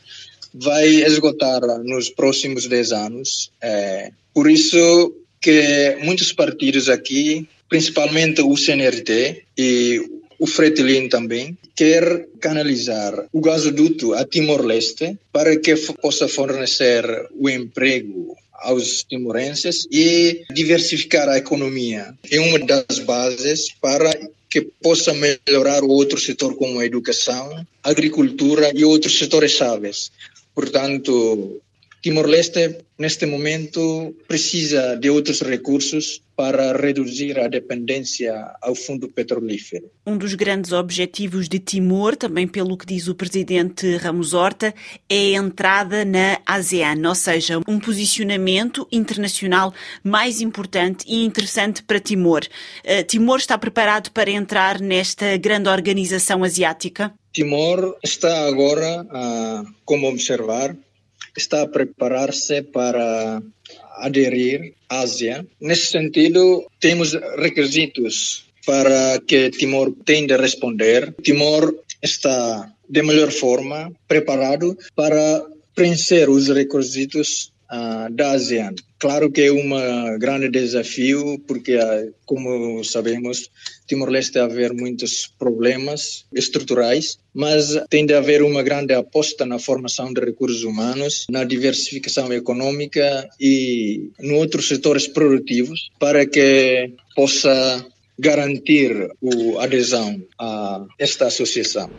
Speaker 13: vai esgotar nos próximos 10 anos. É, por isso que muitos partidos aqui, principalmente o CNRT e o Fretilin também quer canalizar o gasoduto a Timor-Leste para que possa fornecer o emprego aos timorenses e diversificar a economia. É uma das bases para que possa melhorar o outro setor como a educação, agricultura e outros setores chaves. Portanto, Timor-Leste, neste momento, precisa de outros recursos para reduzir a dependência ao fundo petrolífero.
Speaker 14: Um dos grandes objetivos de Timor, também pelo que diz o presidente Ramos Horta, é a entrada na ASEAN, ou seja, um posicionamento internacional mais importante e interessante para Timor. Uh, Timor está preparado para entrar nesta grande organização asiática?
Speaker 13: Timor está agora, como observar, está a preparar-se para aderir à Ásia. Nesse sentido, temos requisitos para que Timor tem de responder. Timor está de melhor forma preparado para preencher os requisitos uh, da ASEAN. Claro que é um grande desafio, porque, uh, como sabemos, Timor-Leste a haver muitos problemas estruturais, mas tem de haver uma grande aposta na formação de recursos humanos, na diversificação econômica e em outros setores produtivos, para que possa garantir a adesão a esta associação.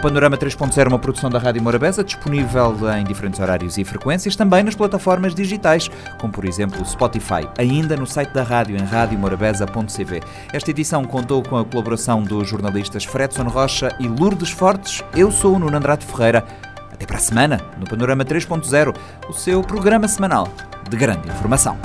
Speaker 1: O Panorama 3.0 é uma produção da Rádio Morabeza, disponível em diferentes horários e frequências, também nas plataformas digitais, como por exemplo o Spotify, ainda no site da rádio em radiomorabeza.cv. Esta edição contou com a colaboração dos jornalistas Fredson Rocha e Lourdes Fortes. Eu sou o Nuno Andrade Ferreira. Até para a semana, no Panorama 3.0, o seu programa semanal de grande informação.